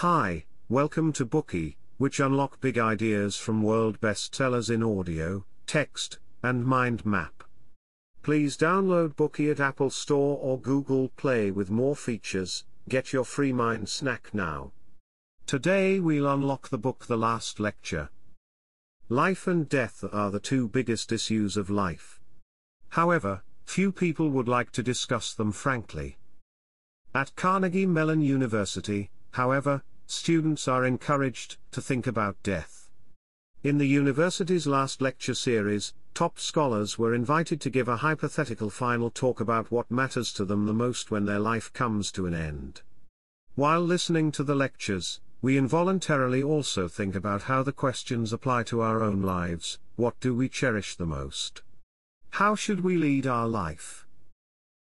Hi, welcome to Bookey, which unlock big ideas from world bestsellers in audio, text, and mind map. Please download Bookey at Apple Store or Google Play with more features. Get your free mind snack now. Today we'll unlock the book The Last Lecture. Life and death are the two biggest issues of life. However, few people would like to discuss them frankly. At Carnegie Mellon University, however, students are encouraged to think about death. In the university's last lecture series, top scholars were invited to give a hypothetical final talk about what matters to them the most when their life comes to an end. While listening to the lectures, we involuntarily also think about how the questions apply to our own lives what do we cherish the most? How should we lead our life?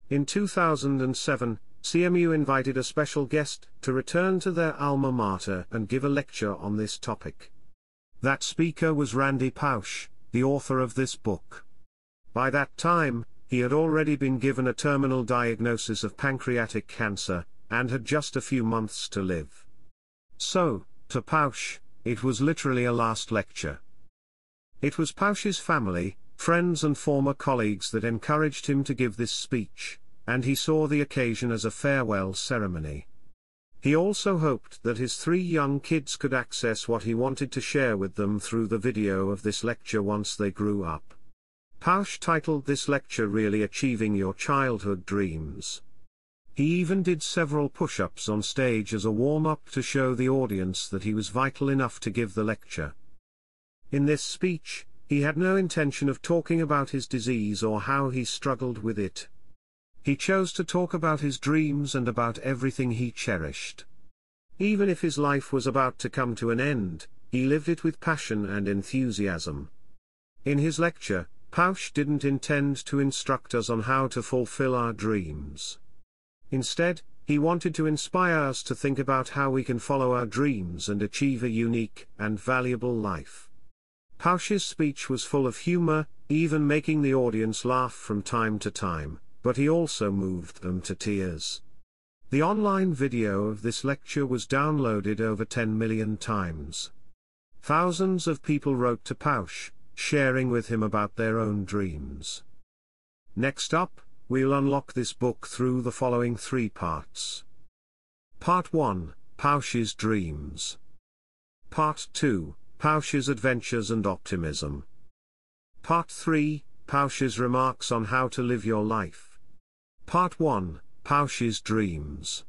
In 2007, CMU invited a special guest to return to their alma mater and give a lecture on this topic. That speaker was Randy Pausch, the author of this book. By that time, he had already been given a terminal diagnosis of pancreatic cancer, and had just a few months to live. So, to Pausch, it was literally a last lecture. It was Pausch's family, friends and former colleagues that encouraged him to give this speech and he saw the occasion as a farewell ceremony. He also hoped that his three young kids could access what he wanted to share with them through the video of this lecture once they grew up. Pausch titled this lecture Really Achieving Your Childhood Dreams. He even did several push-ups on stage as a warm-up to show the audience that he was vital enough to give the lecture. In this speech, he had no intention of talking about his disease or how he struggled with it, he chose to talk about his dreams and about everything he cherished. Even if his life was about to come to an end, he lived it with passion and enthusiasm. In his lecture, Pausch didn't intend to instruct us on how to fulfill our dreams. Instead, he wanted to inspire us to think about how we can follow our dreams and achieve a unique and valuable life. Pausch's speech was full of humor, even making the audience laugh from time to time but he also moved them to tears. The online video of this lecture was downloaded over 10 million times. Thousands of people wrote to Pausch, sharing with him about their own dreams. Next up, we'll unlock this book through the following three parts. Part 1 Pausch's Dreams. Part 2 Pausch's Adventures and Optimism. Part 3 Pausch's Remarks on How to Live Your Life. Part 1 Pausch's Dreams.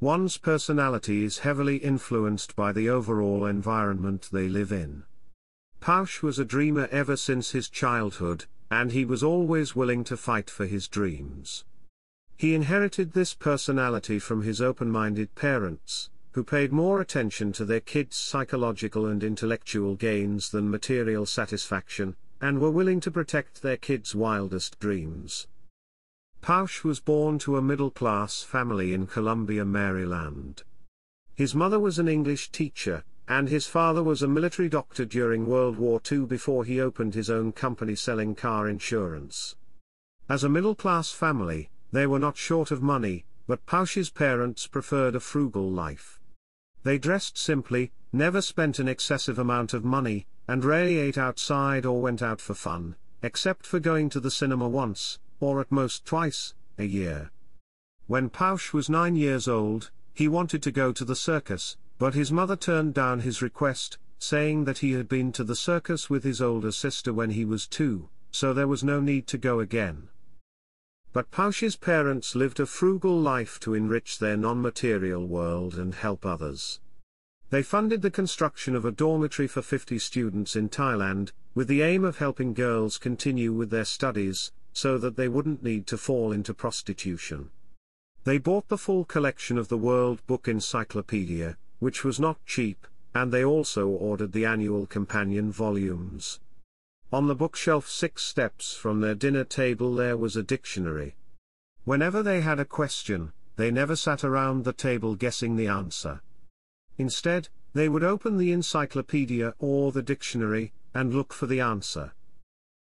One's personality is heavily influenced by the overall environment they live in. Pausch was a dreamer ever since his childhood, and he was always willing to fight for his dreams. He inherited this personality from his open-minded parents, who paid more attention to their kids' psychological and intellectual gains than material satisfaction, and were willing to protect their kids' wildest dreams. Pausch was born to a middle-class family in Columbia, Maryland. His mother was an English teacher, and his father was a military doctor during World War II before he opened his own company selling car insurance. As a middle-class family, they were not short of money, but Pausch's parents preferred a frugal life. They dressed simply, never spent an excessive amount of money, and rarely ate outside or went out for fun, except for going to the cinema once, or at most twice, a year. When Pausch was nine years old, he wanted to go to the circus, but his mother turned down his request, saying that he had been to the circus with his older sister when he was two, so there was no need to go again. But Pausch's parents lived a frugal life to enrich their non-material world and help others. They funded the construction of a dormitory for 50 students in Thailand, with the aim of helping girls continue with their studies, so that they wouldn't need to fall into prostitution. They bought the full collection of the World Book Encyclopedia, which was not cheap, and they also ordered the annual companion volumes. On the bookshelf six steps from their dinner table there was a dictionary. Whenever they had a question, they never sat around the table guessing the answer. Instead, they would open the encyclopedia or the dictionary, and look for the answer.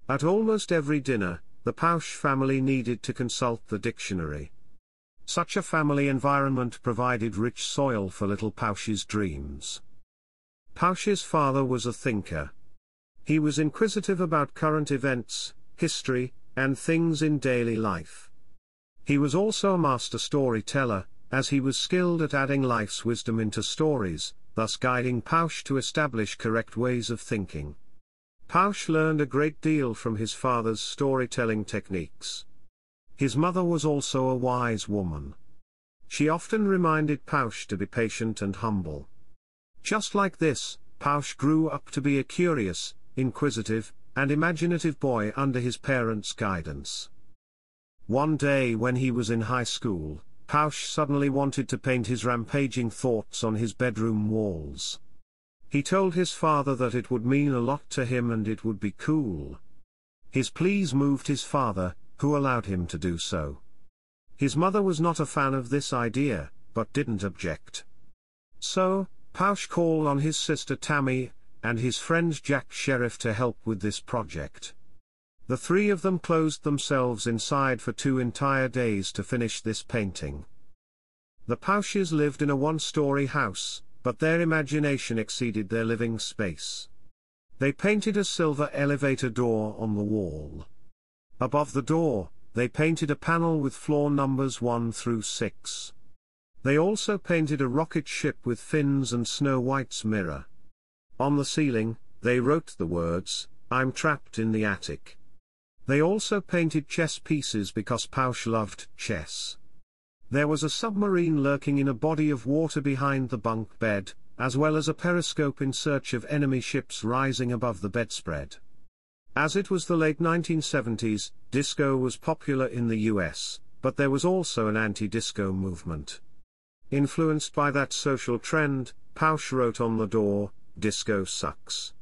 At almost every dinner, the Pausch family needed to consult the dictionary. Such a family environment provided rich soil for little Pausch's dreams. Pausch's father was a thinker. He was inquisitive about current events, history, and things in daily life. He was also a master storyteller, as he was skilled at adding life's wisdom into stories, thus guiding Pausch to establish correct ways of thinking. Pausch learned a great deal from his father's storytelling techniques. His mother was also a wise woman. She often reminded Pausch to be patient and humble. Just like this, Pausch grew up to be a curious, inquisitive, and imaginative boy under his parents' guidance. One day when he was in high school, Pausch suddenly wanted to paint his rampaging thoughts on his bedroom walls. He told his father that it would mean a lot to him and it would be cool. His pleas moved his father, who allowed him to do so. His mother was not a fan of this idea, but didn't object. So, Pausch called on his sister Tammy, and his friend Jack Sheriff to help with this project. The three of them closed themselves inside for two entire days to finish this painting. The Pausches lived in a one-story house, but their imagination exceeded their living space. They painted a silver elevator door on the wall. Above the door, they painted a panel with floor numbers 1 through 6. They also painted a rocket ship with fins and Snow White's mirror. On the ceiling, they wrote the words, I'm trapped in the attic. They also painted chess pieces because Pausch loved chess. There was a submarine lurking in a body of water behind the bunk bed, as well as a periscope in search of enemy ships rising above the bedspread. As it was the late 1970s, disco was popular in the US, but there was also an anti-disco movement. Influenced by that social trend, Pausch wrote on the door, Disco sucks.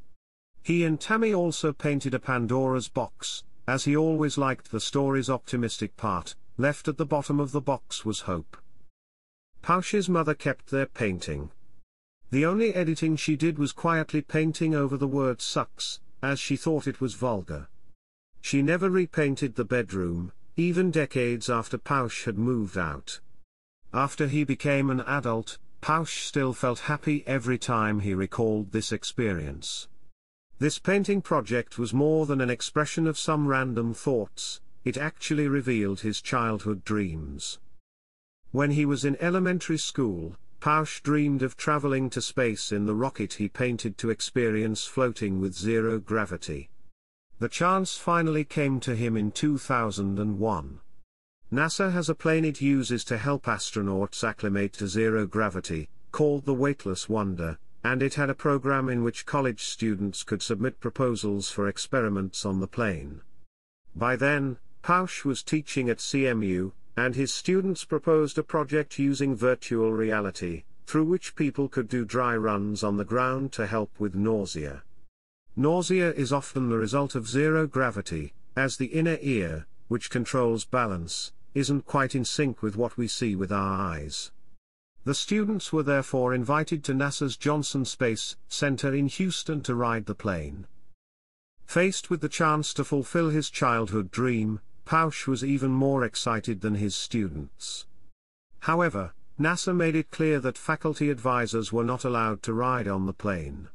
He and Tammy also painted a Pandora's box, as he always liked the story's optimistic part, left at the bottom of the box was hope. Pausch's mother kept their painting. The only editing she did was quietly painting over the word sucks, as she thought it was vulgar. She never repainted the bedroom, even decades after Pausch had moved out. After he became an adult, Pausch still felt happy every time he recalled this experience. This painting project was more than an expression of some random thoughts, it actually revealed his childhood dreams. When he was in elementary school, Pausch dreamed of traveling to space in the rocket he painted to experience floating with zero gravity. The chance finally came to him in 2001. NASA has a plane it uses to help astronauts acclimate to zero gravity, called the Weightless Wonder, and it had a program in which college students could submit proposals for experiments on the plane. By then, Pausch was teaching at CMU, and his students proposed a project using virtual reality, through which people could do dry runs on the ground to help with nausea. Nausea is often the result of zero gravity, as the inner ear, which controls balance, isn't quite in sync with what we see with our eyes. The students were therefore invited to NASA's Johnson Space Center in Houston to ride the plane. Faced with the chance to fulfill his childhood dream, Pausch was even more excited than his students. However, NASA made it clear that faculty advisors were not allowed to ride on the plane.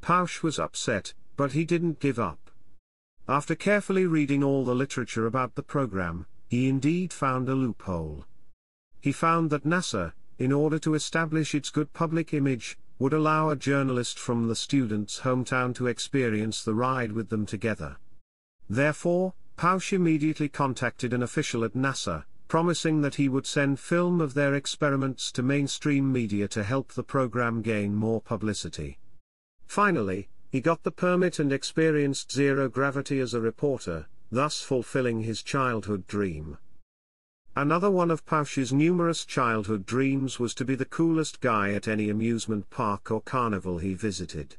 Pausch was upset, but he didn't give up. After carefully reading all the literature about the program, he indeed found a loophole. He found that NASA, in order to establish its good public image, would allow a journalist from the student's hometown to experience the ride with them together. Therefore, Pausch immediately contacted an official at NASA, promising that he would send film of their experiments to mainstream media to help the program gain more publicity. Finally, he got the permit and experienced zero gravity as a reporter, thus fulfilling his childhood dream. Another one of Pausch's numerous childhood dreams was to be the coolest guy at any amusement park or carnival he visited.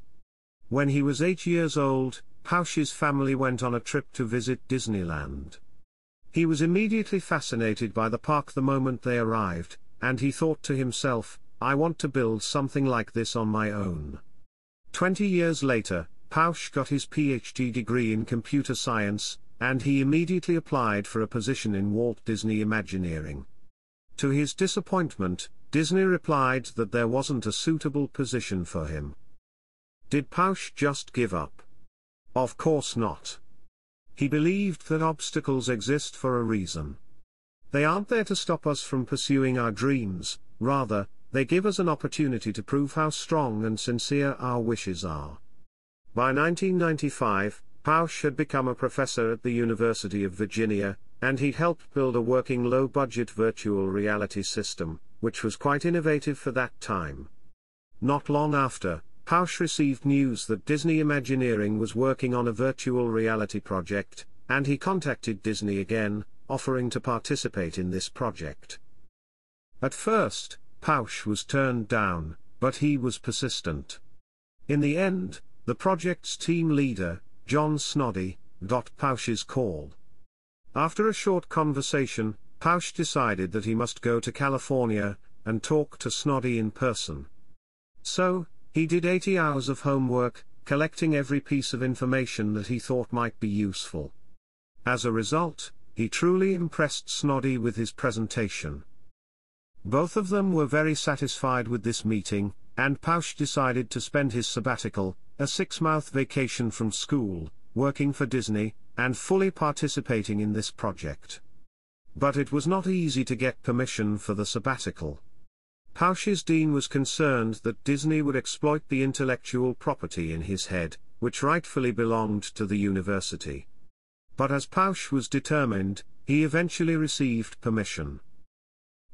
When he was eight years old, Pausch's family went on a trip to visit Disneyland. He was immediately fascinated by the park the moment they arrived, and he thought to himself, I want to build something like this on my own. Twenty years later, Pausch got his PhD degree in computer science, and he immediately applied for a position in Walt Disney Imagineering. To his disappointment, Disney replied that there wasn't a suitable position for him. Did Pausch just give up? Of course not. He believed that obstacles exist for a reason. They aren't there to stop us from pursuing our dreams, rather, they give us an opportunity to prove how strong and sincere our wishes are. By 1995, Pausch had become a professor at the University of Virginia, and he'd helped build a working low-budget virtual reality system, which was quite innovative for that time. Not long after, Pausch received news that Disney Imagineering was working on a virtual reality project, and he contacted Disney again, offering to participate in this project. At first, Pausch was turned down, but he was persistent. In the end, the project's team leader, Jon Snoddy, got Pausch's call. After a short conversation, Pausch decided that he must go to California and talk to Snoddy in person. So, he did 80 hours of homework, collecting every piece of information that he thought might be useful. As a result, he truly impressed Snoddy with his presentation. Both of them were very satisfied with this meeting, and Pausch decided to spend his sabbatical, a six-month vacation from school, working for Disney, and fully participating in this project. But it was not easy to get permission for the sabbatical. Pausch's dean was concerned that Disney would exploit the intellectual property in his head, which rightfully belonged to the university. But as Pausch was determined, he eventually received permission.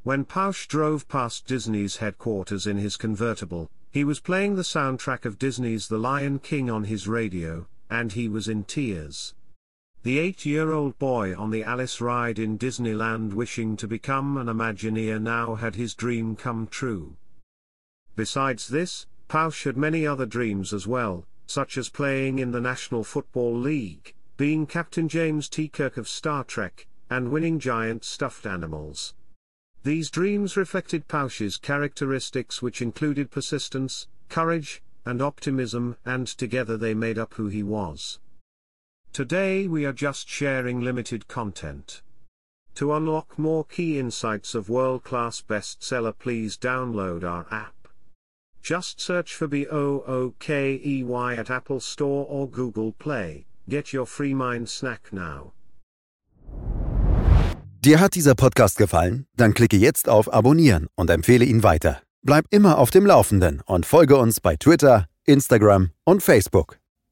When Pausch drove past Disney's headquarters in his convertible, he was playing the soundtrack of Disney's The Lion King on his radio, and he was in tears. The eight-year-old boy on the Alice ride in Disneyland wishing to become an Imagineer now had his dream come true. Besides this, Pausch had many other dreams as well, such as playing in the National Football League, being Captain James T. Kirk of Star Trek, and winning giant stuffed animals. These dreams reflected Pausch's characteristics which included persistence, courage, and optimism and together they made up who he was. Today we are just sharing limited content. To unlock more key insights of world-class bestseller please download our app. Just search for B-O-O-K-E-Y at Apple Store or Google Play. Get your free mind snack now. Dir hat dieser Podcast gefallen? Dann klicke jetzt auf Abonnieren und empfehle ihn weiter. Bleib immer auf dem Laufenden und folge uns bei Twitter, Instagram und Facebook.